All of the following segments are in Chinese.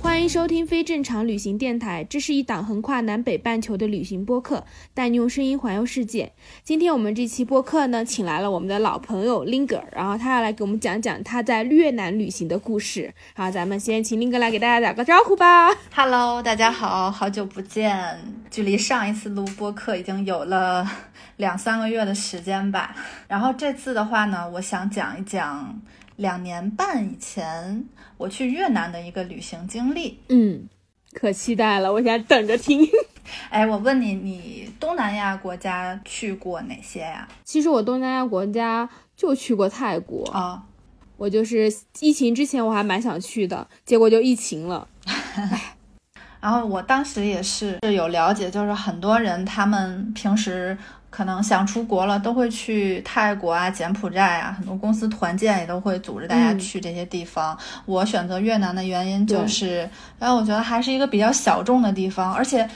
欢迎收听非正常旅行电台。这是一档横跨南北半球的旅行播客，带你用声音环游世界。今天我们这期播客呢，请来了我们的老朋友 Linger，然后他要来给我们讲讲他在越南旅行的故事。好，咱们先请 Linger 来给大家打个招呼吧。Hello，大家好，好久不见，距离上一次录播客已经有了两三个月的时间吧。然后这次的话呢，我想讲一讲。两年半以前，我去越南的一个旅行经历，嗯，可期待了，我现在等着听。哎，我问你，你东南亚国家去过哪些呀？其实我东南亚国家就去过泰国啊，我就是疫情之前我还蛮想去的，结果就疫情了。然后我当时也是有了解，就是很多人他们平时。可能想出国了，都会去泰国啊、柬埔寨啊，很多公司团建也都会组织大家去这些地方。我选择越南的原因就是，然后，我觉得还是一个比较小众的地方，而且，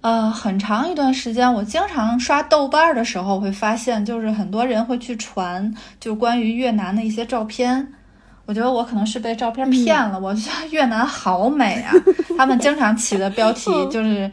呃，很长一段时间，我经常刷豆瓣的时候会发现，就是很多人会去传就关于越南的一些照片。我觉得我可能是被照片骗了，我觉得越南好美啊，他们经常起的标题就是。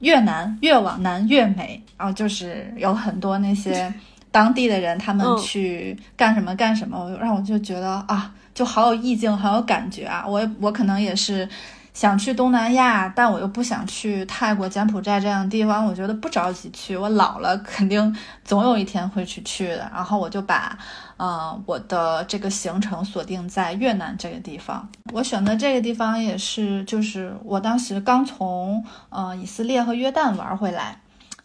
越南越往南越美，然后就是有很多那些 当地的人，他们去干什么干什么，让我就觉得啊，就好有意境，好有感觉啊。我我可能也是。想去东南亚，但我又不想去泰国、柬埔寨这样的地方。我觉得不着急去，我老了肯定总有一天会去去的。然后我就把，呃，我的这个行程锁定在越南这个地方。我选择这个地方也是，就是我当时刚从，呃，以色列和约旦玩回来。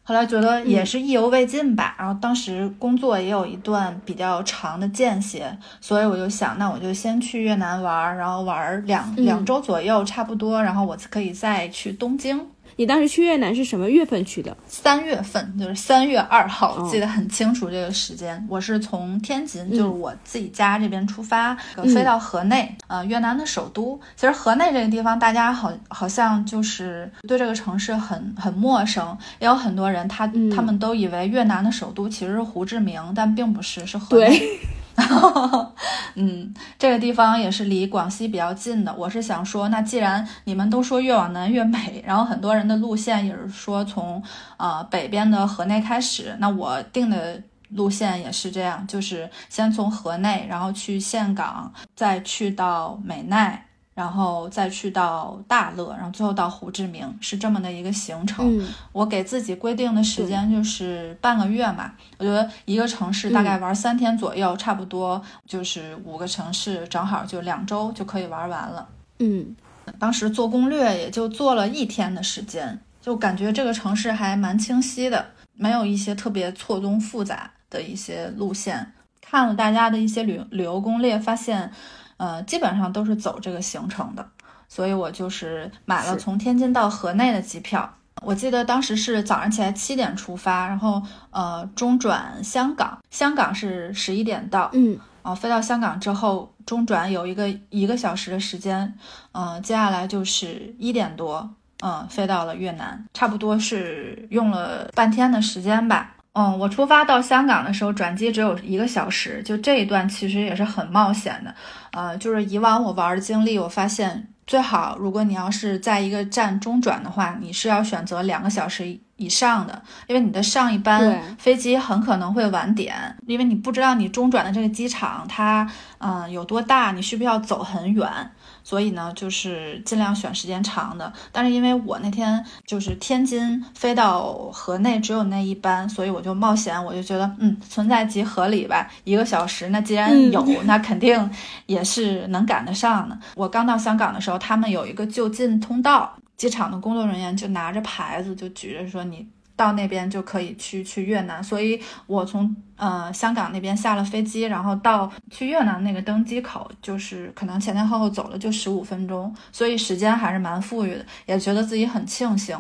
后来觉得也是意犹未尽吧，然后当时工作也有一段比较长的间歇，所以我就想，那我就先去越南玩，然后玩两两周左右，差不多，然后我可以再去东京。你当时去越南是什么月份去的？三月份，就是三月二号，记得很清楚这个时间。我是从天津，就是我自己家这边出发，飞到河内，呃，越南的首都。其实河内这个地方，大家好好像就是对这个城市很很陌生，也有很多人他他们都以为越南的首都其实是胡志明，但并不是，是河内。嗯，这个地方也是离广西比较近的。我是想说，那既然你们都说越往南越美，然后很多人的路线也是说从呃北边的河内开始，那我定的路线也是这样，就是先从河内，然后去岘港，再去到美奈。然后再去到大乐，然后最后到胡志明，是这么的一个行程。我给自己规定的时间就是半个月嘛。我觉得一个城市大概玩三天左右，差不多就是五个城市，正好就两周就可以玩完了。嗯，当时做攻略也就做了一天的时间，就感觉这个城市还蛮清晰的，没有一些特别错综复杂的一些路线。看了大家的一些旅旅游攻略，发现。呃，基本上都是走这个行程的，所以我就是买了从天津到河内的机票。我记得当时是早上起来七点出发，然后呃中转香港，香港是十一点到，嗯，啊飞到香港之后中转有一个一个小时的时间，嗯，接下来就是一点多，嗯飞到了越南，差不多是用了半天的时间吧。嗯，我出发到香港的时候，转机只有一个小时，就这一段其实也是很冒险的。呃，就是以往我玩的经历，我发现最好，如果你要是在一个站中转的话，你是要选择两个小时以上的，因为你的上一班飞机很可能会晚点，因为你不知道你中转的这个机场它嗯有多大，你需不需要走很远。所以呢，就是尽量选时间长的。但是因为我那天就是天津飞到河内只有那一班，所以我就冒险，我就觉得嗯，存在即合理吧。一个小时，那既然有，那肯定也是能赶得上的。我刚到香港的时候，他们有一个就近通道，机场的工作人员就拿着牌子就举着说你到那边就可以去去越南，所以我从呃香港那边下了飞机，然后到去越南那个登机口，就是可能前前后后走了就十五分钟，所以时间还是蛮富裕的，也觉得自己很庆幸。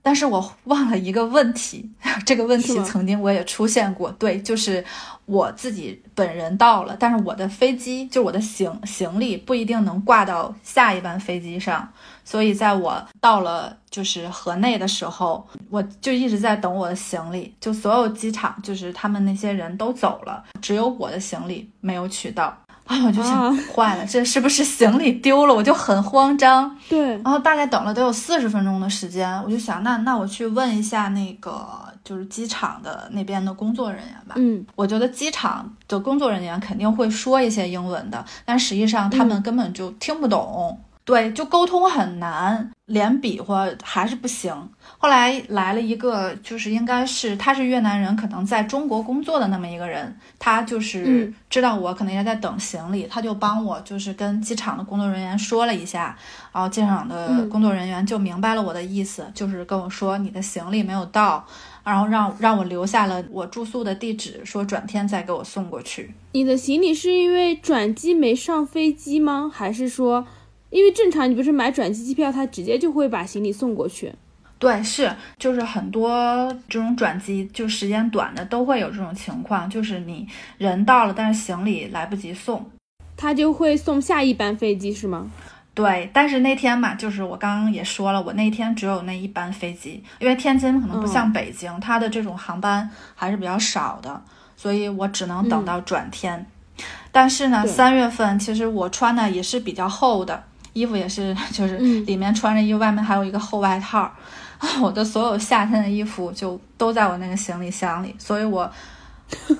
但是我忘了一个问题，这个问题曾经我也出现过，对，就是我自己本人到了，但是我的飞机就我的行行李不一定能挂到下一班飞机上。所以，在我到了就是河内的时候，我就一直在等我的行李。就所有机场，就是他们那些人都走了，只有我的行李没有取到啊！我就想，坏了，这是不是行李丢了？我就很慌张。对，然后大概等了得有四十分钟的时间，我就想，那那我去问一下那个就是机场的那边的工作人员吧。嗯，我觉得机场的工作人员肯定会说一些英文的，但实际上他们根本就听不懂。对，就沟通很难，连比划还是不行。后来来了一个，就是应该是他是越南人，可能在中国工作的那么一个人，他就是知道我可能也在等行李，他就帮我就是跟机场的工作人员说了一下，然后机场的工作人员就明白了我的意思，就是跟我说你的行李没有到，然后让让我留下了我住宿的地址，说转天再给我送过去。你的行李是因为转机没上飞机吗？还是说？因为正常，你不是买转机机票，他直接就会把行李送过去。对，是，就是很多这种转机，就时间短的都会有这种情况，就是你人到了，但是行李来不及送，他就会送下一班飞机，是吗？对，但是那天嘛，就是我刚刚也说了，我那天只有那一班飞机，因为天津可能不像北京，它的这种航班还是比较少的，所以我只能等到转天。但是呢，三月份其实我穿的也是比较厚的。衣服也是，就是里面穿着衣服，外面还有一个厚外套。啊 我的所有夏天的衣服就都在我那个行李箱里，所以我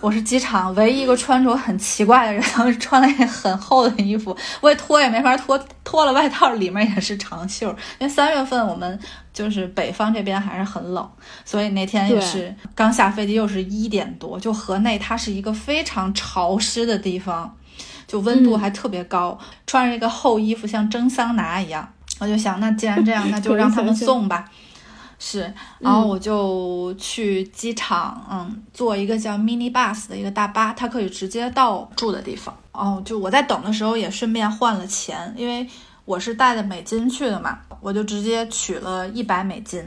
我是机场唯一一个穿着很奇怪的人，穿了很厚的衣服，我也脱也没法脱，脱了外套里面也是长袖。因为三月份我们就是北方这边还是很冷，所以那天也是刚下飞机，又是一点多，就河内它是一个非常潮湿的地方。就温度还特别高，穿着一个厚衣服像蒸桑拿一样，我就想，那既然这样，那就让他们 送吧。是，然后我就去机场，嗯，坐一个叫 mini bus 的一个大巴，它可以直接到住的地方。哦，就我在等的时候也顺便换了钱，因为我是带着美金去的嘛，我就直接取了一百美金，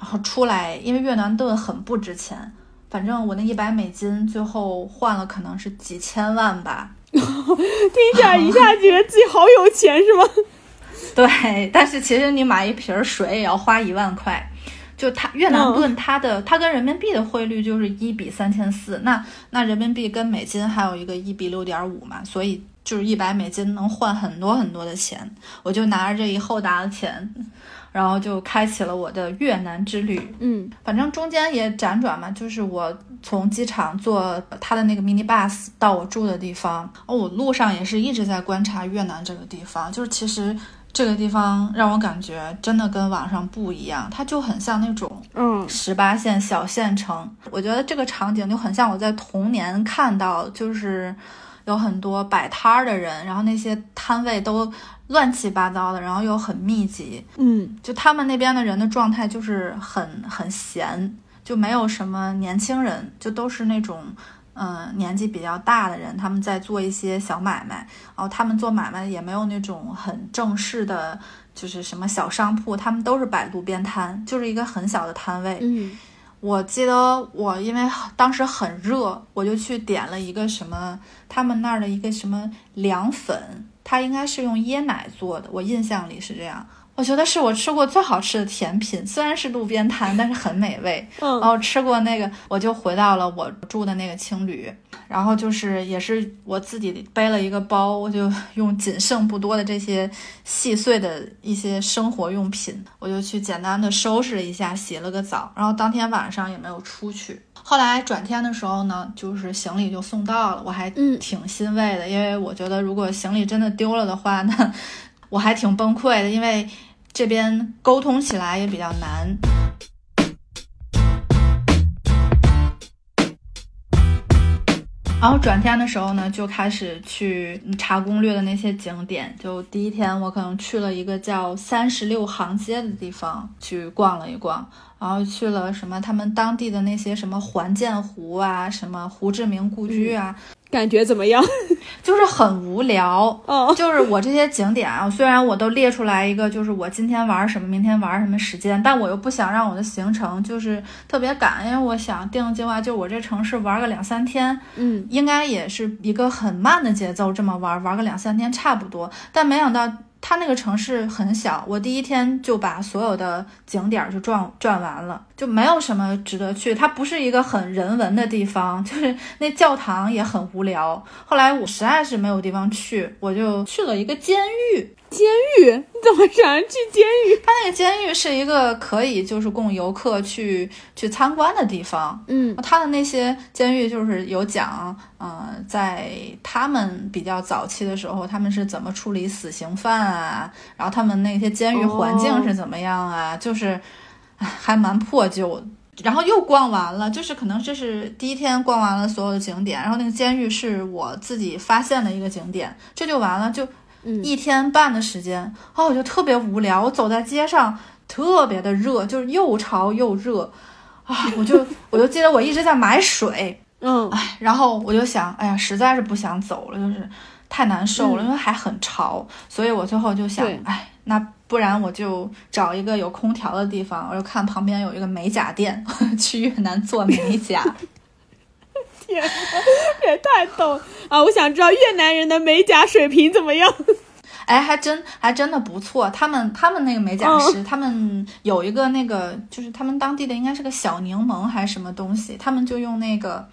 然后出来，因为越南盾很不值钱，反正我那一百美金最后换了可能是几千万吧。听起来一下觉得自己好有钱是吗？对，但是其实你买一瓶水也要花一万块。就它越南盾，它的它跟人民币的汇率就是一比三千四，那那人民币跟美金还有一个一比六点五嘛，所以就是一百美金能换很多很多的钱。我就拿着这一厚沓的钱。然后就开启了我的越南之旅。嗯，反正中间也辗转嘛，就是我从机场坐他的那个 mini bus 到我住的地方。哦，我路上也是一直在观察越南这个地方。就是其实这个地方让我感觉真的跟网上不一样，它就很像那种嗯十八线小县城。我觉得这个场景就很像我在童年看到，就是有很多摆摊儿的人，然后那些摊位都。乱七八糟的，然后又很密集，嗯，就他们那边的人的状态就是很很闲，就没有什么年轻人，就都是那种嗯年纪比较大的人，他们在做一些小买卖，然后他们做买卖也没有那种很正式的，就是什么小商铺，他们都是摆路边摊，就是一个很小的摊位。嗯，我记得我因为当时很热，我就去点了一个什么他们那儿的一个什么凉粉。它应该是用椰奶做的，我印象里是这样。我觉得是我吃过最好吃的甜品，虽然是路边摊，但是很美味。嗯，然后吃过那个，我就回到了我住的那个青旅，然后就是也是我自己背了一个包，我就 用仅剩不多的这些细碎的一些生活用品，我就去简单的收拾了一下，洗了个澡，然后当天晚上也没有出去。后来转天的时候呢，就是行李就送到了，我还挺欣慰的，因为我觉得如果行李真的丢了的话，那我还挺崩溃的，因为这边沟通起来也比较难。然后转天的时候呢，就开始去查攻略的那些景点。就第一天，我可能去了一个叫三十六行街的地方去逛了一逛，然后去了什么他们当地的那些什么环建湖啊，什么胡志明故居啊。感觉怎么样？就是很无聊。哦，就是我这些景点啊，虽然我都列出来一个，就是我今天玩什么，明天玩什么时间，但我又不想让我的行程就是特别赶，因为我想定的计划就我这城市玩个两三天，嗯，应该也是一个很慢的节奏，这么玩玩个两三天差不多。但没想到。它那个城市很小，我第一天就把所有的景点就转转完了，就没有什么值得去。它不是一个很人文的地方，就是那教堂也很无聊。后来我实在是没有地方去，我就去了一个监狱。监狱？你怎么想去监狱？它那个监狱是一个可以就是供游客去去参观的地方。嗯，它的那些监狱就是有讲，呃，在他们比较早期的时候，他们是怎么处理死刑犯啊？然后他们那些监狱环境是怎么样啊？就是，还蛮破旧。然后又逛完了，就是可能这是第一天逛完了所有的景点，然后那个监狱是我自己发现的一个景点，这就完了就。一天半的时间，哦，我就特别无聊。我走在街上，特别的热，就是又潮又热，啊，我就我就记得我一直在买水，嗯，哎，然后我就想，哎呀，实在是不想走了，就是太难受了，因为还很潮，所以我最后就想，哎，那不然我就找一个有空调的地方，我就看旁边有一个美甲店，去越南做美甲。天，也太逗啊！我想知道越南人的美甲水平怎么样？哎，还真还真的不错。他们他们那个美甲师，他们有一个那个，就是他们当地的应该是个小柠檬还是什么东西，他们就用那个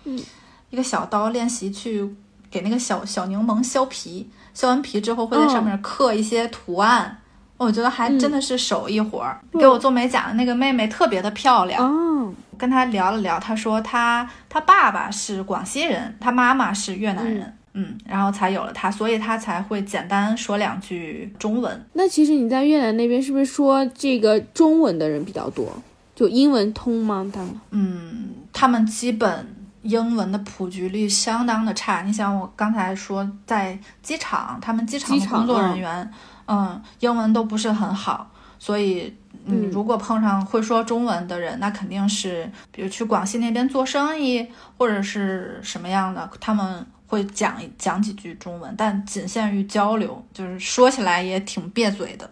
一个小刀练习去给那个小小柠檬削皮，削完皮之后会在上面刻一些图案。我觉得还真的是手艺活儿。给我做美甲的那个妹妹特别的漂亮。哦，跟他聊了聊，他说他他爸爸是广西人，他妈妈是越南人，嗯，然后才有了他，所以他才会简单说两句中文。那其实你在越南那边是不是说这个中文的人比较多？就英文通吗？他们？嗯，他们基本英文的普及率相当的差。你想，我刚才说在机场，他们机场的工作人员。嗯，英文都不是很好，所以嗯，如果碰上会说中文的人，那肯定是比如去广西那边做生意或者是什么样的，他们会讲讲几句中文，但仅限于交流，就是说起来也挺别嘴的。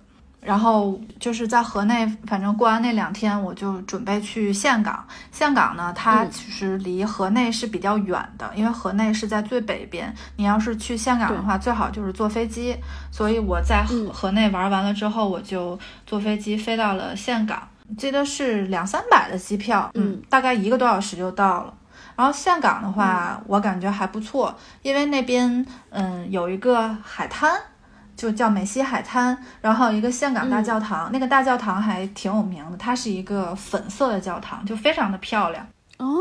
然后就是在河内，反正过完那两天，我就准备去岘港。岘港呢，它其实离河内是比较远的，因为河内是在最北边。你要是去岘港的话，最好就是坐飞机。所以我在河河内玩完了之后，我就坐飞机飞到了岘港，记得是两三百的机票，嗯，大概一个多小时就到了。然后岘港的话，我感觉还不错，因为那边嗯有一个海滩。就叫美西海滩，然后一个岘港大教堂，那个大教堂还挺有名的，它是一个粉色的教堂，就非常的漂亮。哦，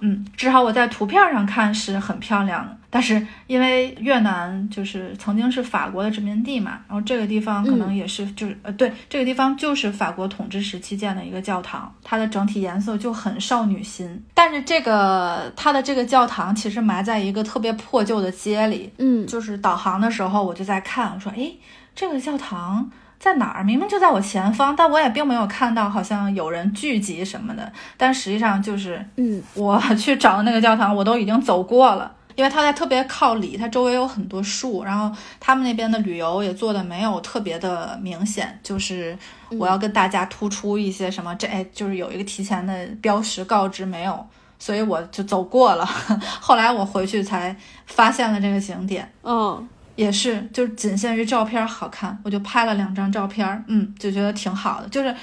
嗯，至少我在图片上看是很漂亮的。但是因为越南就是曾经是法国的殖民地嘛，然后这个地方可能也是就是呃对，这个地方就是法国统治时期建的一个教堂，它的整体颜色就很少女心。但是这个它的这个教堂其实埋在一个特别破旧的街里，嗯，就是导航的时候我就在看，我说哎，这个教堂。在哪儿？明明就在我前方，但我也并没有看到好像有人聚集什么的。但实际上就是，嗯，我 去找的那个教堂，我都已经走过了，因为它在特别靠里，它周围有很多树，然后他们那边的旅游也做的没有特别的明显，就是我要跟大家突出一些什么，这哎，就是有一个提前的标识告知没有，所以我就走过了。后来我回去才发现了这个景点，嗯。也是，就是仅限于照片好看，我就拍了两张照片，嗯，就觉得挺好的。就是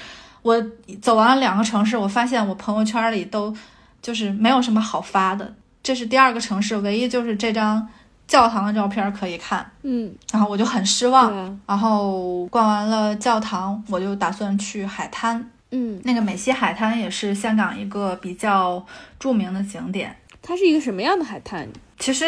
我走完了两个城市，我发现我朋友圈里都就是没有什么好发的。这是第二个城市，唯一就是这张教堂的照片可以看，嗯，然后我就很失望。然后逛完了教堂，我就打算去海滩，嗯，那个美西海滩也是香港一个比较著名的景点。它是一个什么样的海滩？其实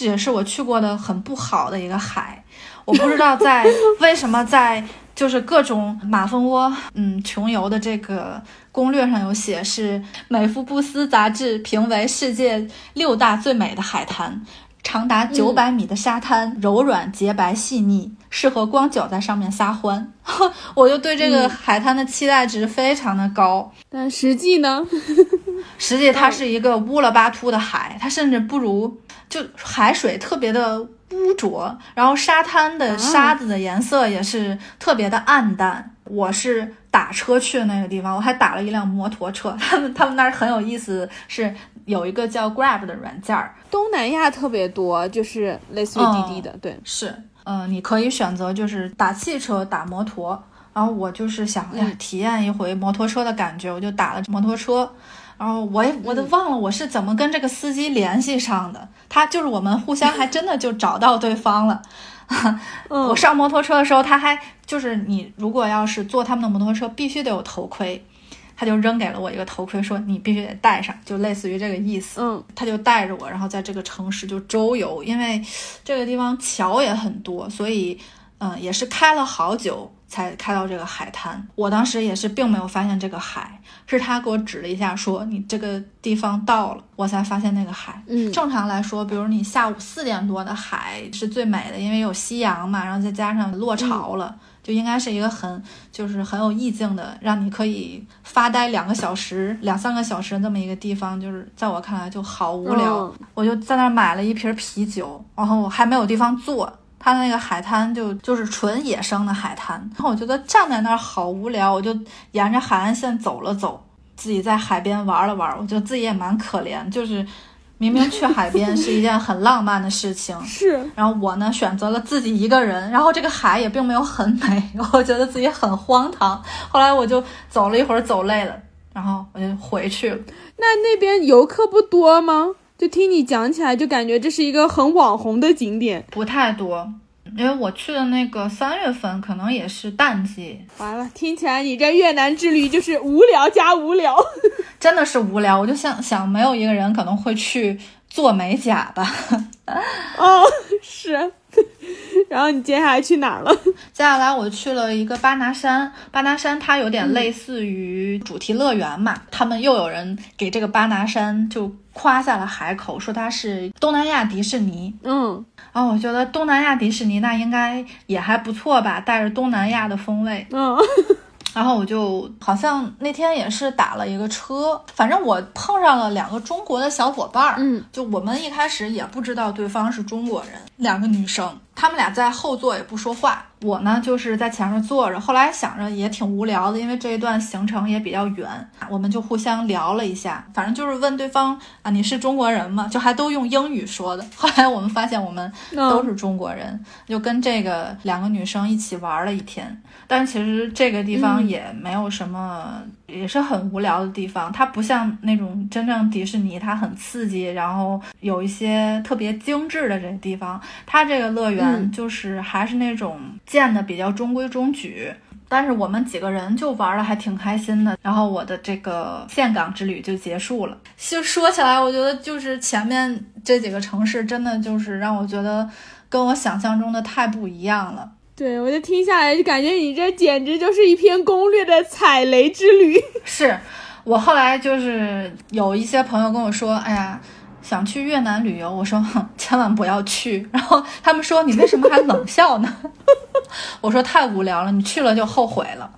也是我去过的很不好的一个海，我不知道在 为什么在就是各种马蜂窝，嗯，穷游的这个攻略上有写是美福布斯杂志评为世界六大最美的海滩，长达九百米的沙滩，柔软洁白细腻，适合光脚在上面撒欢。我就对这个海滩的期待值非常的高，但实际呢？实际它是一个乌了巴秃的海，它甚至不如就海水特别的污浊，然后沙滩的沙子的颜色也是特别的暗淡。我是打车去的那个地方，我还打了一辆摩托车。他们他们那儿很有意思，是有一个叫 Grab 的软件儿。东南亚特别多，就是类似于滴滴的，对，是，嗯，你可以选择就是打汽车、打摩托。然后我就是想哎体验一回摩托车的感觉，我就打了摩托车。然后我也我都忘了我是怎么跟这个司机联系上的，他就是我们互相还真的就找到对方了。我上摩托车的时候，他还就是你如果要是坐他们的摩托车，必须得有头盔，他就扔给了我一个头盔，说你必须得戴上，就类似于这个意思。嗯，他就带着我，然后在这个城市就周游，因为这个地方桥也很多，所以嗯也是开了好久。才开到这个海滩，我当时也是并没有发现这个海，是他给我指了一下，说你这个地方到了，我才发现那个海。嗯，正常来说，比如你下午四点多的海是最美的，因为有夕阳嘛，然后再加上落潮了，就应该是一个很就是很有意境的，让你可以发呆两个小时、两三个小时这么一个地方，就是在我看来就好无聊。我就在那儿买了一瓶啤酒，然后我还没有地方坐。它那个海滩就就是纯野生的海滩，然后我觉得站在那儿好无聊，我就沿着海岸线走了走，自己在海边玩了玩，我觉得自己也蛮可怜，就是明明去海边是一件很浪漫的事情，是，然后我呢选择了自己一个人，然后这个海也并没有很美，我觉得自己很荒唐。后来我就走了一会儿，走累了，然后我就回去了。那那边游客不多吗？就听你讲起来，就感觉这是一个很网红的景点，不太多，因为我去的那个三月份可能也是淡季。完了，听起来你这越南之旅就是无聊加无聊，真的是无聊。我就想想，没有一个人可能会去做美甲吧？哦，是。然后你接下来去哪儿了？接下来我去了一个巴拿山，巴拿山它有点类似于主题乐园嘛。他们又有人给这个巴拿山就夸下了海口，说它是东南亚迪士尼。嗯，然后我觉得东南亚迪士尼那应该也还不错吧，带着东南亚的风味。嗯。然后我就好像那天也是打了一个车，反正我碰上了两个中国的小伙伴儿，嗯，就我们一开始也不知道对方是中国人，两个女生，她们俩在后座也不说话。我呢就是在前面坐着，后来想着也挺无聊的，因为这一段行程也比较远，我们就互相聊了一下，反正就是问对方啊你是中国人吗？就还都用英语说的。后来我们发现我们都是中国人，就跟这个两个女生一起玩了一天。但其实这个地方也没有什么，也是很无聊的地方。它不像那种真正迪士尼，它很刺激，然后有一些特别精致的这个地方。它这个乐园就是还是那种。建的比较中规中矩，但是我们几个人就玩的还挺开心的。然后我的这个岘港之旅就结束了。就说起来，我觉得就是前面这几个城市，真的就是让我觉得跟我想象中的太不一样了。对我就听下来就感觉你这简直就是一篇攻略的踩雷之旅。是我后来就是有一些朋友跟我说，哎呀。想去越南旅游，我说千万不要去。然后他们说你为什么还冷笑呢？我说太无聊了，你去了就后悔了。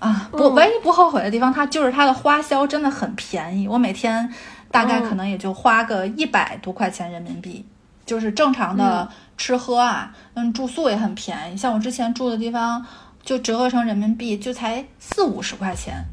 啊，不，唯一不后悔的地方，它就是它的花销真的很便宜。我每天大概可能也就花个一百多块钱人民币，就是正常的吃喝啊，嗯，住宿也很便宜。像我之前住的地方，就折合成人民币就才四五十块钱。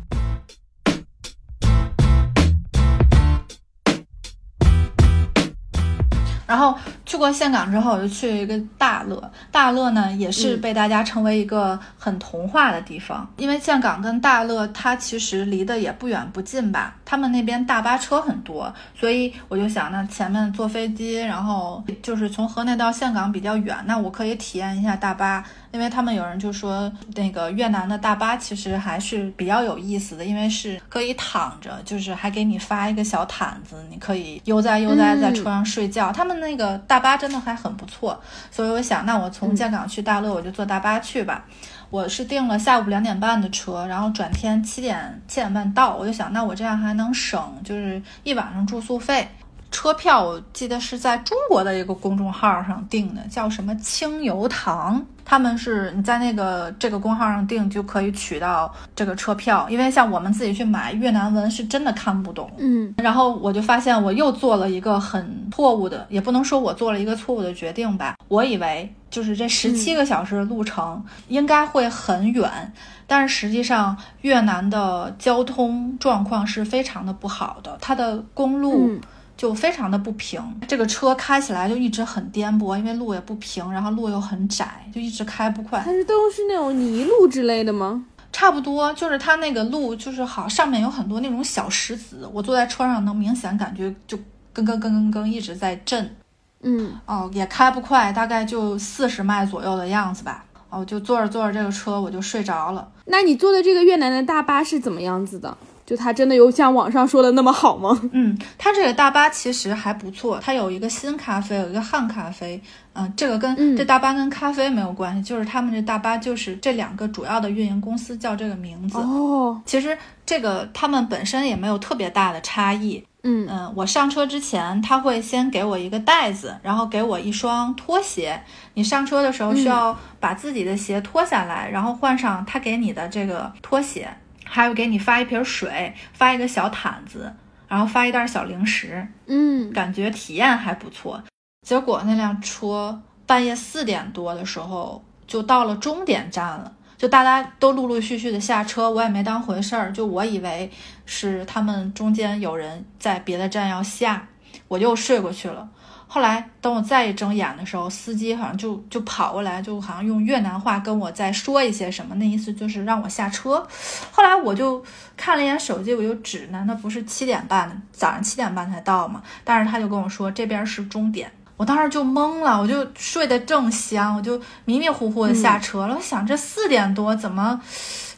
然后去过岘港之后，我就去了一个大乐。大乐呢，也是被大家称为一个很童话的地方，因为岘港跟大乐它其实离得也不远不近吧。他们那边大巴车很多，所以我就想，那前面坐飞机，然后就是从河内到岘港比较远，那我可以体验一下大巴。因为他们有人就说，那个越南的大巴其实还是比较有意思的，因为是可以躺着，就是还给你发一个小毯子，你可以悠哉悠哉在车上睡觉。他们那个大巴真的还很不错，所以我想，那我从建港去大乐，我就坐大巴去吧。我是订了下午两点半的车，然后转天七点七点半到，我就想，那我这样还能省就是一晚上住宿费。车票我记得是在中国的一个公众号上订的，叫什么清油堂。他们是你在那个这个公号上订就可以取到这个车票，因为像我们自己去买越南文是真的看不懂。嗯，然后我就发现我又做了一个很错误的，也不能说我做了一个错误的决定吧。我以为就是这十七个小时的路程应该会很远，但是实际上越南的交通状况是非常的不好的，它的公路。就非常的不平，这个车开起来就一直很颠簸，因为路也不平，然后路又很窄，就一直开不快。它是都是那种泥路之类的吗？差不多，就是它那个路就是好，上面有很多那种小石子，我坐在车上能明显感觉就咯咯咯咯咯一直在震。嗯，哦，也开不快，大概就四十迈左右的样子吧。哦，就坐着坐着这个车我就睡着了。那你坐的这个越南的大巴是怎么样子的？就它真的有像网上说的那么好吗？嗯，它这个大巴其实还不错，它有一个新咖啡，有一个汉咖啡。嗯，这个跟这大巴跟咖啡没有关系，就是他们这大巴就是这两个主要的运营公司叫这个名字。哦，其实这个他们本身也没有特别大的差异。嗯嗯，我上车之前他会先给我一个袋子，然后给我一双拖鞋。你上车的时候需要把自己的鞋脱下来，然后换上他给你的这个拖鞋。还有给你发一瓶水，发一个小毯子，然后发一袋小零食，嗯，感觉体验还不错。结果那辆车半夜四点多的时候就到了终点站了，就大家都陆陆续续的下车，我也没当回事儿，就我以为是他们中间有人在别的站要下，我又睡过去了。后来等我再一睁眼的时候，司机好像就就跑过来，就好像用越南话跟我在说一些什么，那意思就是让我下车。后来我就看了一眼手机，我就指，难道不是七点半早上七点半才到吗？但是他就跟我说这边是终点，我当时就懵了，我就睡得正香，我就迷迷糊糊的下车了。我想这四点多怎么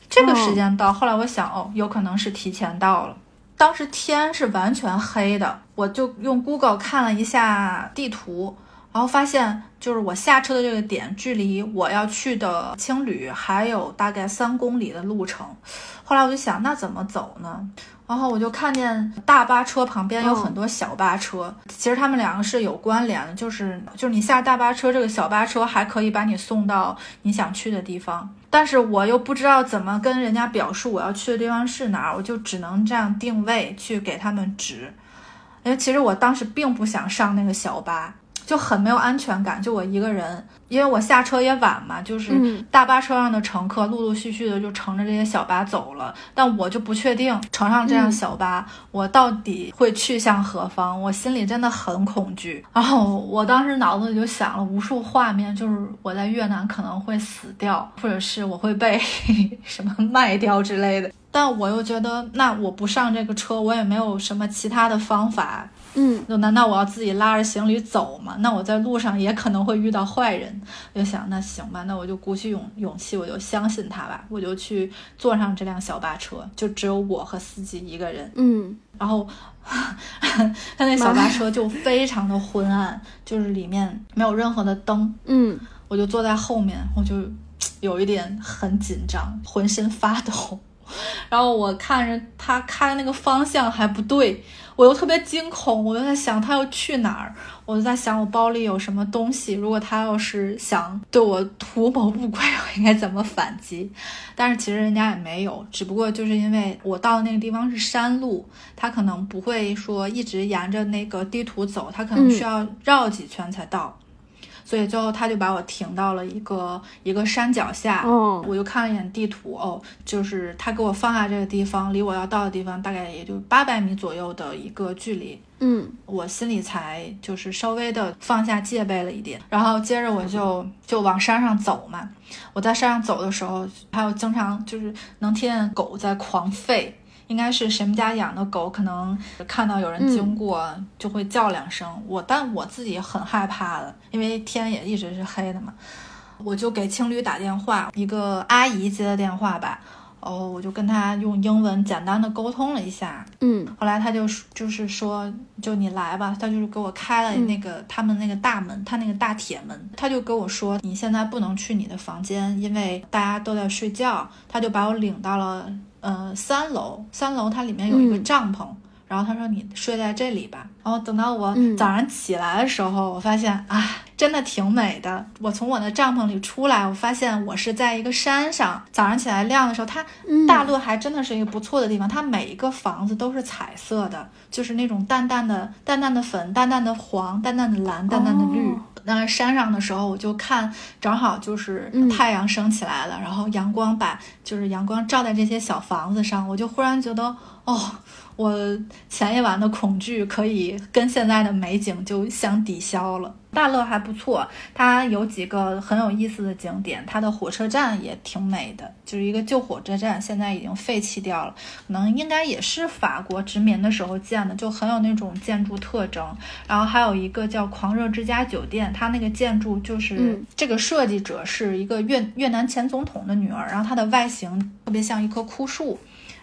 这个时间到？后来我想哦，有可能是提前到了。当时天是完全黑的，我就用 Google 看了一下地图，然后发现就是我下车的这个点，距离我要去的青旅还有大概三公里的路程。后来我就想，那怎么走呢？然后我就看见大巴车旁边有很多小巴车，其实他们两个是有关联的，就是就是你下大巴车，这个小巴车还可以把你送到你想去的地方。但是我又不知道怎么跟人家表述我要去的地方是哪儿，我就只能这样定位去给他们指。因为其实我当时并不想上那个小巴。就很没有安全感，就我一个人，因为我下车也晚嘛，就是大巴车上的乘客陆陆续续的就乘着这些小巴走了，但我就不确定乘上这辆小巴，我到底会去向何方，我心里真的很恐惧。然后我当时脑子里就想了无数画面，就是我在越南可能会死掉，或者是我会被 什么卖掉之类的。但我又觉得，那我不上这个车，我也没有什么其他的方法。嗯，就难道我要自己拉着行李走吗？那我在路上也可能会遇到坏人。我就想，那行吧，那我就鼓起勇勇气，我就相信他吧，我就去坐上这辆小巴车，就只有我和司机一个人。嗯，然后他那小巴车就非常的昏暗，就是里面没有任何的灯。嗯，我就坐在后面，我就有一点很紧张，浑身发抖。然后我看着他开那个方向还不对。我又特别惊恐，我就在想他要去哪儿，我就在想我包里有什么东西，如果他要是想对我图谋不轨，我应该怎么反击？但是其实人家也没有，只不过就是因为我到的那个地方是山路，他可能不会说一直沿着那个地图走，他可能需要绕几圈才到。所以最后他就把我停到了一个一个山脚下，我就看了一眼地图，哦，就是他给我放下这个地方，离我要到的地方大概也就八百米左右的一个距离，嗯，我心里才就是稍微的放下戒备了一点，然后接着我就就往山上走嘛，我在山上走的时候，还有经常就是能听见狗在狂吠。应该是谁们家养的狗，可能看到有人经过就会叫两声。我，但我自己很害怕的，因为天也一直是黑的嘛。我就给青旅打电话，一个阿姨接的电话吧。哦，我就跟他用英文简单的沟通了一下，嗯后来他就就是说，就你来吧，他就是给我开了那个、他们那个大门，他那个大铁门，他就跟我说，你现在不能去你的房间，因为大家都在睡觉。他就把我领到了呃三楼，三楼它里面有一个嗯帐篷。然后他说你睡在这里吧。然后等到我嗯早上起来的时候，我发现啊，真的挺美的。我从我的帐篷里出来，我发现我是在一个山上。早上起来亮的时候，它嗯大陆还真的是一个不错的地方。它每一个房子都是彩色的，就是那种淡淡的、淡淡的粉、淡淡的黄、淡淡的蓝、淡淡的绿。哦那山上的时候，我就看，正好就是嗯。太阳升起来了，然后阳光把就是阳光照在这些小房子上，我就忽然觉得，哦，我前一晚的恐惧可以跟现在的美景就相抵消了。大乐还不错，它有几个很有意思的景点，它的火车站也挺美的，就是一个旧火车站，现在已经废弃掉了，可能应该也是法国殖民的时候建的，就很有那种建筑特征。然后还有一个叫狂热之家酒店，它那个建筑就是、嗯这个设计者是一个越越南前总统的女儿，然后它的外形特别像一棵枯树。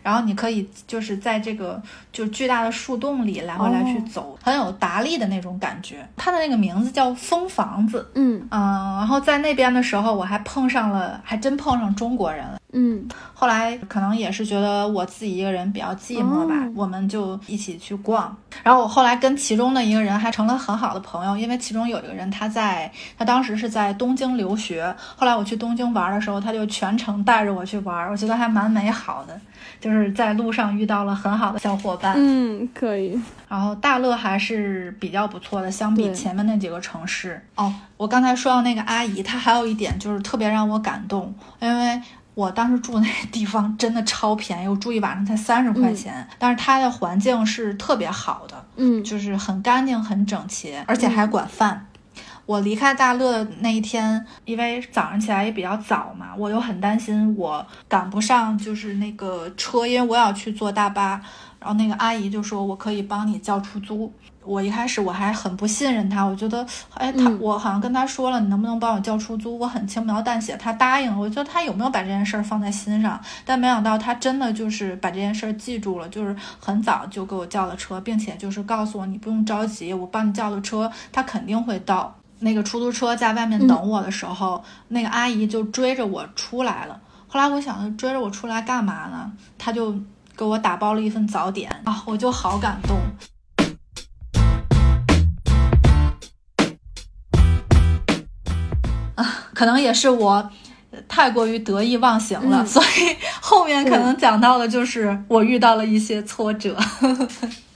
然后你可以就是在这个就巨大的树洞里来回来去哦走，很有达利的那种感觉。它的那个名字叫蜂房子，嗯嗯，然后在那边的时候，我还碰上了，还真碰上中国人了。嗯后来可能也是觉得我自己一个人比较寂寞吧，哦我们就一起去逛。然后我后来跟其中的一个人还成了很好的朋友，因为其中有一个人他在他当时是在东京留学，后来我去东京玩的时候，他就全程带着我去玩，我觉得还蛮美好的，就是在路上遇到了很好的小伙伴。嗯，可以。然后大乐还是比较不错的，相比前面那几个城市。哦，我刚才说到那个阿姨，她还有一点就是特别让我感动，因为我当时住那个地方真的超便宜，我住一晚上才三十块钱，但是它的环境是特别好的，嗯就是很干净、很整齐，而且还管饭。我离开大乐的那一天，因为早上起来也比较早嘛，我又很担心我赶不上就是那个车，因为我要去坐大巴。然后那个阿姨就说：“我可以帮你叫出租。”我一开始我还很不信任他，我觉得，哎，她嗯我好像跟他说了，你能不能帮我叫出租？我很轻描淡写，他答应了。我觉得他有没有把这件事儿放在心上？但没想到他真的就是把这件事儿记住了，就是很早就给我叫了车，并且就是告诉我你不用着急，我帮你叫的车，他肯定会到。那个出租车在外面等我的时候，那个阿姨就追着我出来了。后来我想，追着我出来干嘛呢？他就给我打包了一份早点啊，我就好感动。可能也是我太过于得意忘形了，嗯所以后面可能讲到的就是我遇到了一些挫折。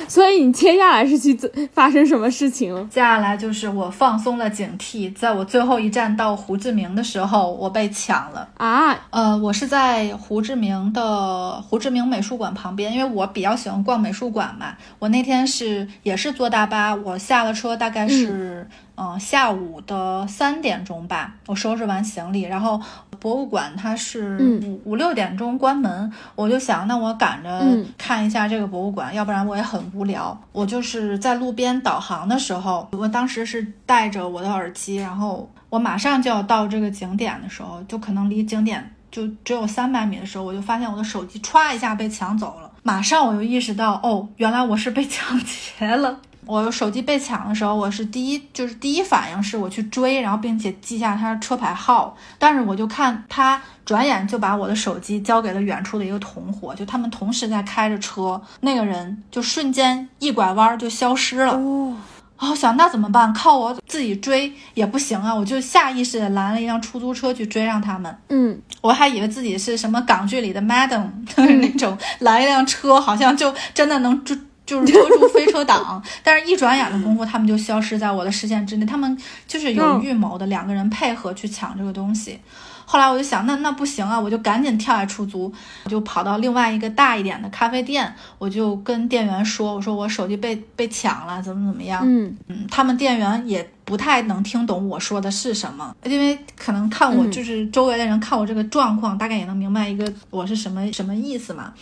所以你接下来是去做发生什么事情？接下来就是我放松了警惕，在我最后一站到胡志明的时候，我被抢了。啊，呃，我是在胡志明的胡志明美术馆旁边，因为我比较喜欢逛美术馆嘛。我那天是也是坐大巴，我下了车大概是嗯、呃下午的三点钟吧，我收拾完行李，然后博物馆它是嗯五、五六点钟关门，我就想那我赶着嗯看一下这个博物馆，要不然我也很无聊。我就是在路边导航的时候，我当时是戴着我的耳机，然后我马上就要到这个景点的时候，就可能离景点就只有三百米的时候，我就发现我的手机歘一下被抢走了。马上我就意识到，哦，原来我是被抢劫了。我手机被抢的时候，我是第一就是第一反应是我去追，然后并且记下他的车牌号，但是我就看他转眼就把我的手机交给了远处的一个同伙，就他们同时在开着车，那个人就瞬间一拐弯就消失了。哦，我想那怎么办？靠我自己追也不行啊！我就下意识的拦了一辆出租车去追上他们。嗯我还以为自己是什么港剧里的 madam 就 是那种拦一辆车，好像就真的能捉。就是捉住飞车党，但是一转眼的功夫，他们就消失在我的视线之内。他们就是有嗯预谋的，两个人配合去抢这个东西。后来我就想，那那不行啊，我就赶紧跳下出租，我就跑到另外一个大一点的咖啡店，我就跟店员说，我说我手机被被抢了，怎么怎么样。嗯嗯，他们店员也不太能听懂我说的是什么，因为可能看我嗯就是周围的人看我这个状况，大概也能明白一个我是什么什么意思嘛。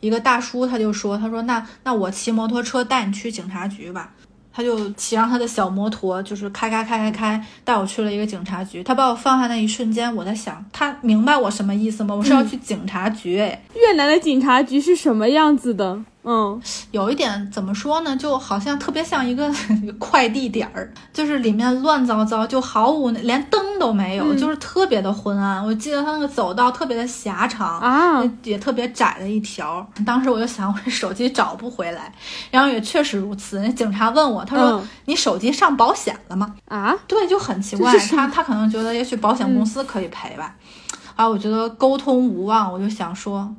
一个大叔他就说，他说那那我骑摩托车带你去警察局吧。他就骑上他的小摩托，就是开开开开开，带我去了一个警察局。他把我放下那一瞬间，我在想，他明白我什么意思吗？我是要去警察局，哎，越南的警察局是什么样子的？嗯，有一点怎么说呢，就好像特别像一个 快递点儿，就是里面乱糟糟，就毫无连灯都没有，就是特别的昏暗。我记得他那个走道特别的狭长啊，也特别窄的一条。当时我就想，我这手机找不回来，然后也确实如此。那警察问我，他说：“你手机上保险了吗？”啊，对，就很奇怪。他他可能觉得也许保险公司可以赔吧。啊，我觉得沟通无望，我就想说。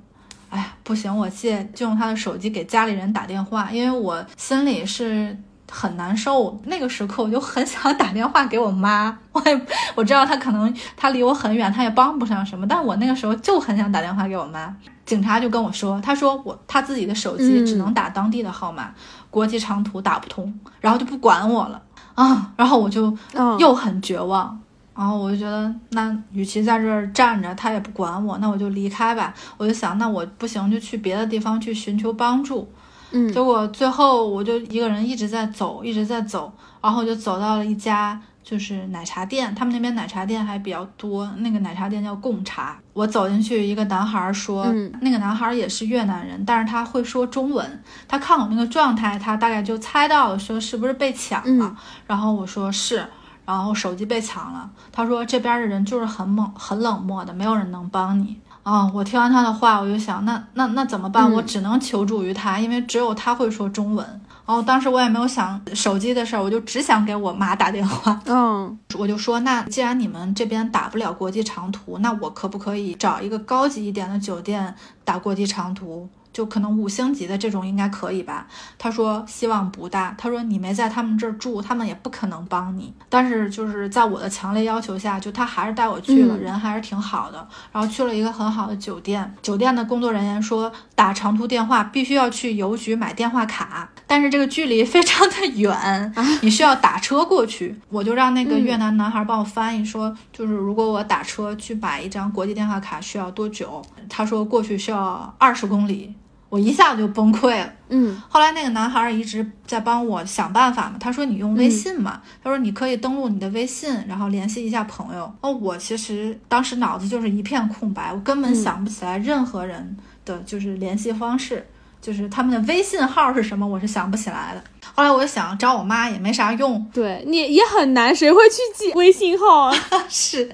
哎呀，不行，我借就用他的手机给家里人打电话，因为我心里是很难受。那个时刻，我就很想打电话给我妈。我也我知道他可能他离我很远，他也帮不上什么，但我那个时候就很想打电话给我妈。警察就跟我说，他说我他自己的手机只能打当地的号码，国际长途打不通，然后就不管我了啊。然后我就又很绝望。然后我就觉得，那与其在这儿站着，他也不管我，那我就离开吧。我就想，那我不行，就去别的地方去寻求帮助。嗯，结果最后我就一个人一直在走，一直在走，然后我就走到了一家就是奶茶店，他们那边奶茶店还比较多。那个奶茶店叫贡茶。我走进去，一个男孩说，那个男孩也是越南人，但是他会说中文。他看我那个状态，他大概就猜到了，说是不是被抢了。然后我说是。然后手机被抢了，他说这边的人就是很猛、很冷漠的，没有人能帮你啊！我听完他的话，我就想，那那那怎么办？我只能求助于他，因为只有他会说中文。然后当时我也没有想手机的事儿，我就只想给我妈打电话。嗯，我就说，那既然你们这边打不了国际长途，那我可不可以找一个高级一点的酒店打国际长途？就可能五星级的这种应该可以吧？他说希望不大。他说你没在他们这儿住，他们也不可能帮你。但是就是在我的强烈要求下，就他还是带我去了，人还是挺好的。然后去了一个很好的酒店，酒店的工作人员说打长途电话必须要去邮局买电话卡，但是这个距离非常的远，你需要打车过去。我就让那个越南男孩帮我翻译说，就是如果我打车去买一张国际电话卡需要多久？他说过去需要二十公里。我一下子就崩溃了。嗯，后来那个男孩一直在帮我想办法嘛。他说：“你用微信嘛？”他说：“你可以登录你的微信，然后联系一下朋友。”哦，我其实当时脑子就是一片空白，我根本想不起来任何人的就是联系方式，就是他们的微信号是什么，我是想不起来的。后来我就想找我妈也没啥用，对你也很难，谁会去记微信号啊？是。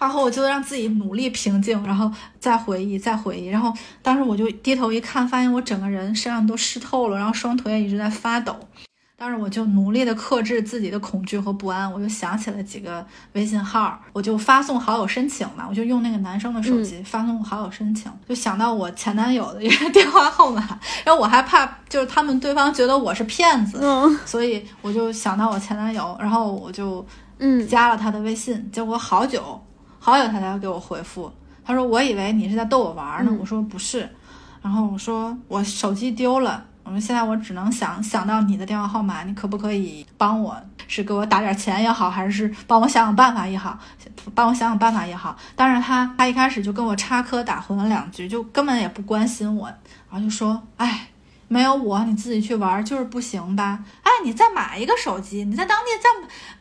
然后我就让自己努力平静，然后再回忆，再回忆。然后当时我就低头一看，发现我整个人身上都湿透了，然后双腿也一直在发抖。当时我就努力的克制自己的恐惧和不安，我就想起了几个微信号，我就发送好友申请嘛，我就用那个男生的手机发送好友申请，就想到我前男友的一个 电话号码，然后我还怕就是他们对方觉得我是骗子，所以我就想到我前男友，然后我就嗯加了他的微信，结果好久。好友他才给我回复，他说我以为你是在逗我玩呢，我说不是，然后我说我手机丢了，我说现在我只能想想到你的电话号码，你可不可以帮我，是给我打点钱也好，还是帮我想想办法也好，帮我想想办法也好。但是他他一开始就跟我插科打诨了两句，就根本也不关心我，然后就说，哎。没有我，你自己去玩就是不行吧？哎，你再买一个手机，你在当地再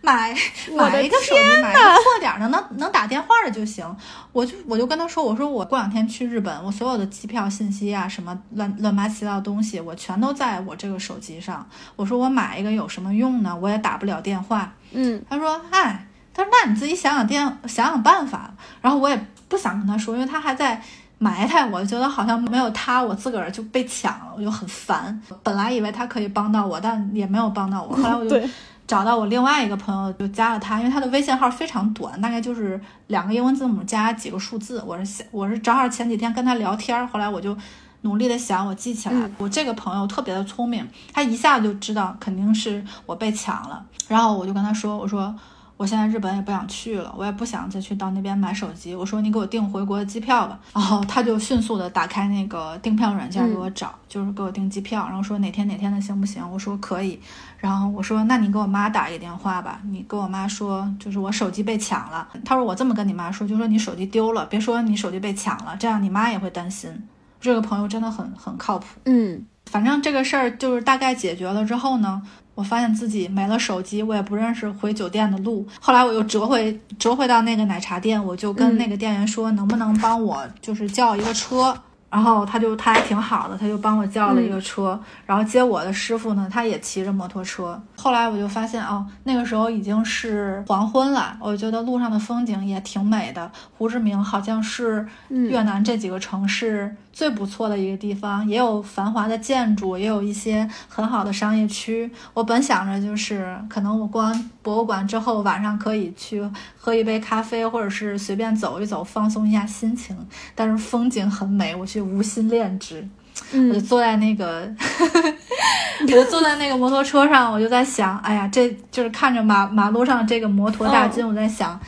买 买一个手机，买一个破点的，能能打电话的就行。我就我就跟他说，我说我过两天去日本，我所有的机票信息啊，什么乱乱八七糟的东西，我全都在我这个手机上。我说我买一个有什么用呢？我也打不了电话。嗯，他说，哎，他说那你自己想想电想想办法。然后我也不想跟他说，因为他还在。埋汰我，觉得好像没有他，我自个儿就被抢了，我就很烦。本来以为他可以帮到我，但也没有帮到我。后来我就 找到我另外一个朋友，就加了他，因为他的微信号非常短，大概就是两个英文字母加几个数字。我是我是正好前几天跟他聊天，后来我就努力的想，我记起来。我这个朋友特别的聪明，他一下子就知道肯定是我被抢了。然后我就跟他说，我说。我现在日本也不想去了，我也不想再去到那边买手机。我说你给我订回国的机票吧，然后他就迅速的打开那个订票软件给我找，就是给我订机票，然后说哪天哪天的行不行？我说可以，然后我说那你给我妈打一个电话吧，你跟我妈说就是我手机被抢了。他说我这么跟你妈说，就说你手机丢了，别说你手机被抢了，这样你妈也会担心。这个朋友真的很很靠谱，嗯，反正这个事儿就是大概解决了之后呢。我发现自己没了手机，我也不认识回酒店的路。后来我又折回折回到那个奶茶店，我就跟那个店员说，能不能帮我就是叫一个车。然后他就他还挺好的，他就帮我叫了一个车，然后接我的师傅呢，他也骑着摩托车。后来我就发现哦，那个时候已经是黄昏了，我觉得路上的风景也挺美的。胡志明好像是越南这几个城市最不错的一个地方，也有繁华的建筑，也有一些很好的商业区。我本想着就是可能我逛完博物馆之后，晚上可以去喝一杯咖啡，或者是随便走一走，放松一下心情。但是风景很美，我却。无心恋之，我就坐在那个，我就坐在那个摩托车上，我就在想，哎呀，这就是看着马马路上这个摩托大军，我在想，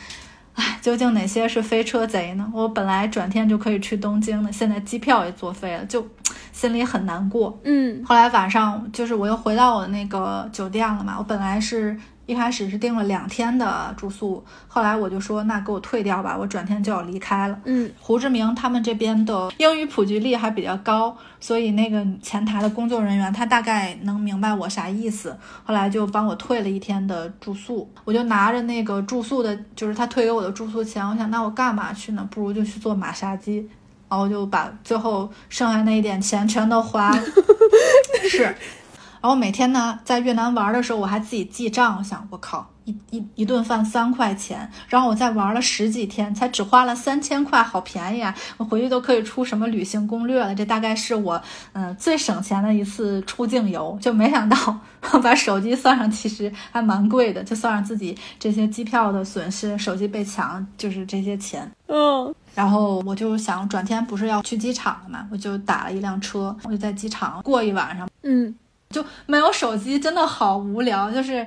哎，究竟哪些是飞车贼呢？我本来转天就可以去东京的，现在机票也作废了，就 心里很难过。嗯，后来晚上就是我又回到我的那个酒店了嘛，我本来是。一开始是订了两天的住宿，后来我就说那给我退掉吧，我转天就要离开了。嗯，胡志明他们这边的英语普及率还比较高，所以那个前台的工作人员他大概能明白我啥意思，后来就帮我退了一天的住宿。我就拿着那个住宿的，就是他退给我的住宿钱，我想那我干嘛去呢？不如就去做马杀鸡，然后就把最后剩下那一点钱全都花了。是。然后每天呢，在越南玩的时候，我还自己记账。我想，我靠，一一一顿饭三块钱，然后我再玩了十几天，才只花了三千块，好便宜啊！我回去都可以出什么旅行攻略了。这大概是我嗯最省钱的一次出境游。就没想到 把手机算上，其实还蛮贵的。就算上自己这些机票的损失，手机被抢，就是这些钱。嗯。然后我就想，转天不是要去机场了嘛，我就打了一辆车，我就在机场过一晚上。嗯。就没有手机，真的好无聊。就是，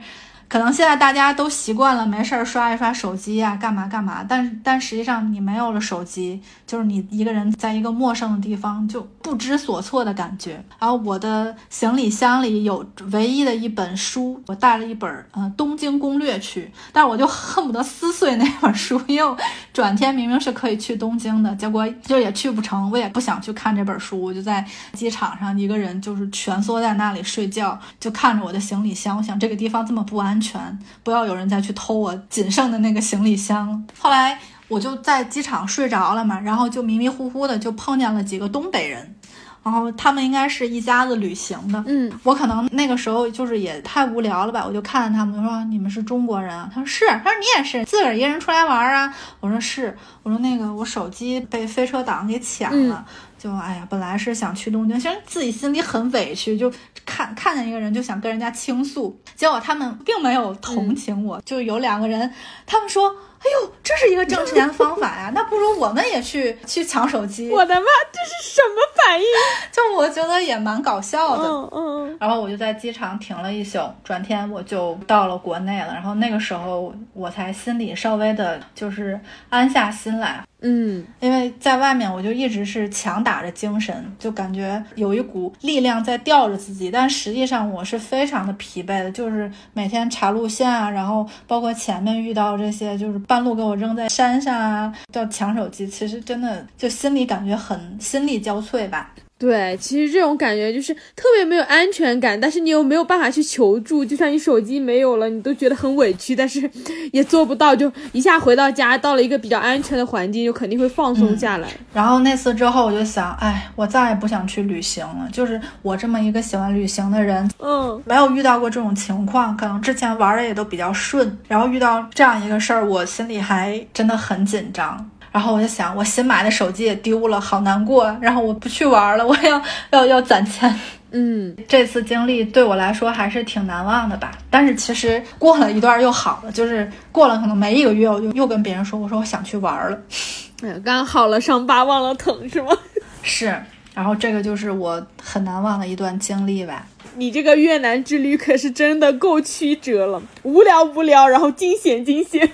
可能现在大家都习惯了，没事儿刷一刷手机呀，干嘛干嘛。但但实际上，你没有了手机。就是你一个人在一个陌生的地方就不知所措的感觉。然后我的行李箱里有唯一的一本书，我带了一本呃《东京攻略》去，但是我就恨不得撕碎那本书，因为转天明明是可以去东京的，结果就也去不成。我也不想去看这本书，我就在机场上一个人就是蜷缩在那里睡觉，就看着我的行李箱。我想这个地方这么不安全，全不要有人再去偷我仅剩的那个行李箱。后来。我就在机场睡着了嘛，然后就迷迷糊糊的就碰见了几个东北人，然后他们应该是一家子旅行的。嗯，我可能那个时候就是也太无聊了吧，我就看着他们，我说你们是中国人啊？他说是，他说你也是，自个儿一个人出来玩啊？我说是，我说那个我手机被飞车党给抢了，就哎呀，本来是想去东京，其实自己心里很委屈，就看看见一个人就想跟人家倾诉，结果他们并没有同情我，就有两个人，他们说。哎呦，这是一个挣钱的方法呀！那不如我们也去去抢手机。我的妈，这是什么反应？就我觉得也蛮搞笑的。嗯嗯。然后我就在机场停了一宿，转天我就到了国内了。然后那个时候我才心里稍微的，就是安下心来。嗯，因为在外面我就一直是强打着精神，就感觉有一股力量在吊着自己，但实际上我是非常的疲惫的，就是每天查路线啊，然后包括前面遇到这些，就是半路给我扔在山上啊，叫抢手机，其实真的就心里感觉很心力交瘁吧。对，其实这种感觉就是特别没有安全感，但是你又没有办法去求助，就算你手机没有了，你都觉得很委屈，但是 也做不到，就一下回到家，到了一个比较安全的环境，就肯定会放松下来。然后那次之后，我就想，哎，我再也不想去旅行了。就是我这么一个喜欢旅行的人，嗯，没有遇到过这种情况，可能之前玩的也都比较顺，然后遇到这样一个事儿，我心里还真的很紧张。然后我就想，我新买的手机也丢了，好难过。然后我不去玩了，我要要要攒钱。嗯，这次经历对我来说还是挺难忘的吧。但是其实过了一段又好了，就是过了可能没一个月，我就又跟别人说，我说我想去玩了。哎呀，刚好了，伤疤忘了疼是吗？是。然后这个就是我很难忘的一段经历吧。你这个越南之旅可是真的够曲折了，无聊无聊，然后惊险惊险。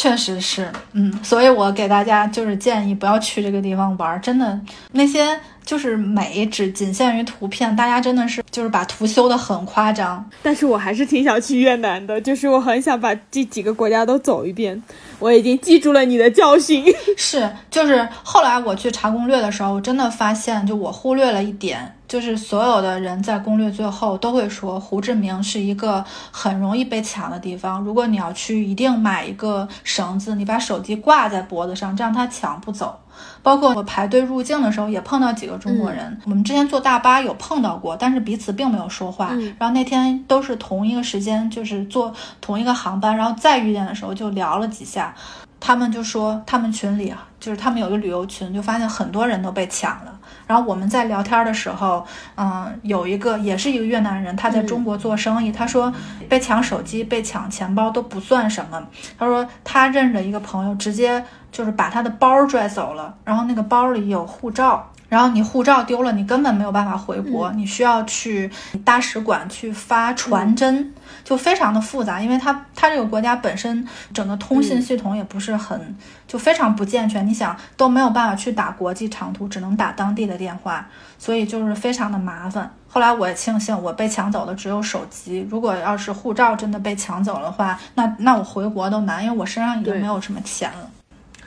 确实是，嗯，所以我给大家就是建议不要去这个地方玩，真的那些就是美只仅限于图片，大家真的是就是把图修的很夸张。但是我还是挺想去越南的，就是我很想把这几个国家都走一遍。我已经记住了你的教训。是，就是后来我去查攻略的时候，我真的发现，就我忽略了一点，就是所有的人在攻略最后都会说，胡志明是一个很容易被抢的地方。如果你要去，一定买一个绳子，你把手机挂在脖子上，这样他抢不走。包括我排队入境的时候，也碰到几个中国人。我们之前坐大巴有碰到过，但是彼此并没有说话。然后那天都是同一个时间，就是坐同一个航班，然后再遇见的时候就聊了几下。他们就说他们群里啊，就是他们有个旅游群，就发现很多人都被抢了。然后我们在聊天的时候，嗯，有一个也是一个越南人，他在中国做生意，他说被抢手机、被抢钱包都不算什么。他说他认识一个朋友，直接。就是把他的包拽走了，然后那个包里有护照，然后你护照丢了，你根本没有办法回国，你需要去大使馆去发传真，就非常的复杂，因为他他这个国家本身整个通信系统也不是很，就非常不健全，你想都没有办法去打国际长途，只能打当地的电话，所以就是非常的麻烦。后来我也庆幸我被抢走的只有手机，如果要是护照真的被抢走的话，那那我回国都难，因为我身上已经没有什么钱了。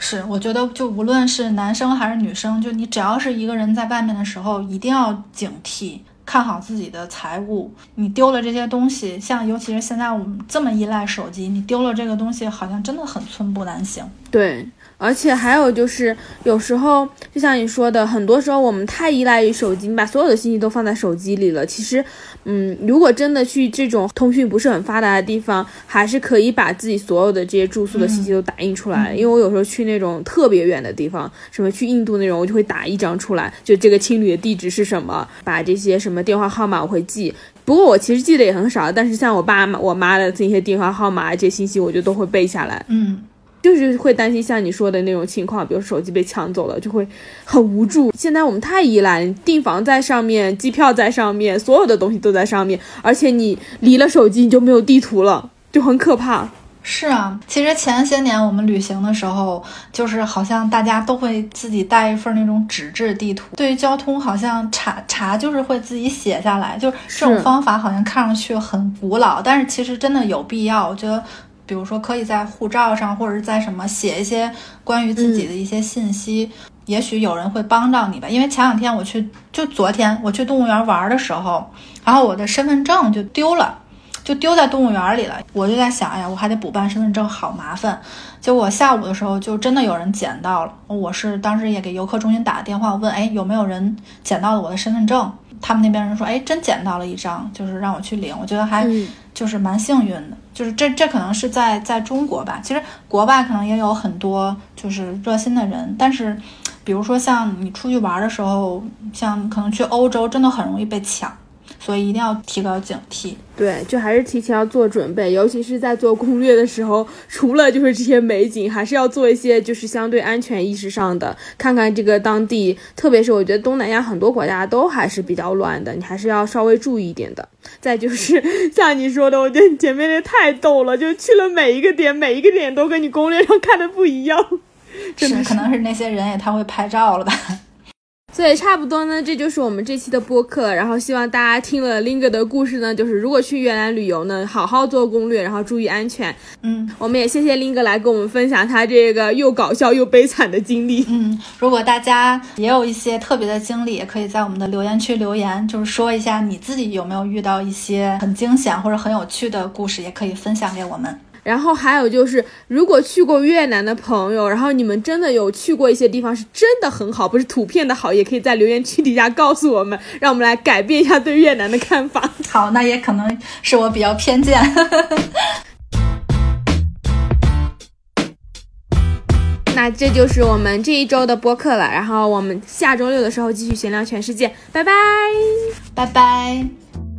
是，我觉得就无论是男生还是女生，就你只要是一个人在外面的时候，一定要警惕，看好自己的财物。你丢了这些东西，像尤其是现在我们这么依赖手机，你丢了这个东西，好像真的很寸步难行。对。而且还有就是，有时候就像你说的，很多时候我们太依赖于手机，你把所有的信息都放在手机里了。其实，嗯，如果真的去这种通讯不是很发达的地方，还是可以把自己所有的这些住宿的信息都打印出来。因为我有时候去那种特别远的地方，什么去印度那种，我就会打一张出来，就这个青旅的地址是什么，把这些什么电话号码我会记。不过我其实记得也很少，但是像我爸妈、我妈的这些电话号码这些信息，我就都会背下来。嗯。就是会担心像你说的那种情况，比如手机被抢走了，就会很无助。现在我们太依赖，订房在上面，机票在上面，所有的东西都在上面，而且你离了手机，你就没有地图了，就很可怕。是啊，其实前些年我们旅行的时候，就是好像大家都会自己带一份那种纸质地图。对于交通，好像查查就是会自己写下来，就这种方法好像看上去很古老，但是其实真的有必要。我觉得。比如说，可以在护照上或者是在什么写一些关于自己的一些信息，也许有人会帮到你吧。因为前两天我去，就昨天我去动物园玩的时候，然后我的身份证就丢了，就丢在动物园里了。我就在想，哎呀，我还得补办身份证，好麻烦。结果下午的时候，就真的有人捡到了。我是当时也给游客中心打了电话，问，哎，有没有人捡到了我的身份证？他们那边人说，哎，真捡到了一张，就是让我去领。我觉得还就是蛮幸运的。就是这这可能是在在中国吧，其实国外可能也有很多就是热心的人，但是，比如说像你出去玩的时候，像可能去欧洲，真的很容易被抢。所以一定要提高警惕，对，就还是提前要做准备，尤其是在做攻略的时候，除了就是这些美景，还是要做一些就是相对安全意识上的，看看这个当地，特别是我觉得东南亚很多国家都还是比较乱的，你还是要稍微注意一点的。再就是像你说的，我觉得前面那太逗了，就去了每一个点，每一个点都跟你攻略上看的不一样，真的可能是那些人也太会拍照了吧。所以差不多呢，这就是我们这期的播客。然后希望大家听了 Ling 的故事呢，就是如果去越南旅游呢，好好做攻略，然后注意安全。嗯，我们也谢谢 Ling 来跟我们分享他这个又搞笑又悲惨的经历。嗯，如果大家也有一些特别的经历，也可以在我们的留言区留言，就是说一下你自己有没有遇到一些很惊险或者很有趣的故事，也可以分享给我们。然后还有就是，如果去过越南的朋友，然后你们真的有去过一些地方，是真的很好，不是图片的好，也可以在留言区底下告诉我们，让我们来改变一下对越南的看法。好，那也可能是我比较偏见。那这就是我们这一周的播客了，然后我们下周六的时候继续闲聊全世界，拜拜，拜拜。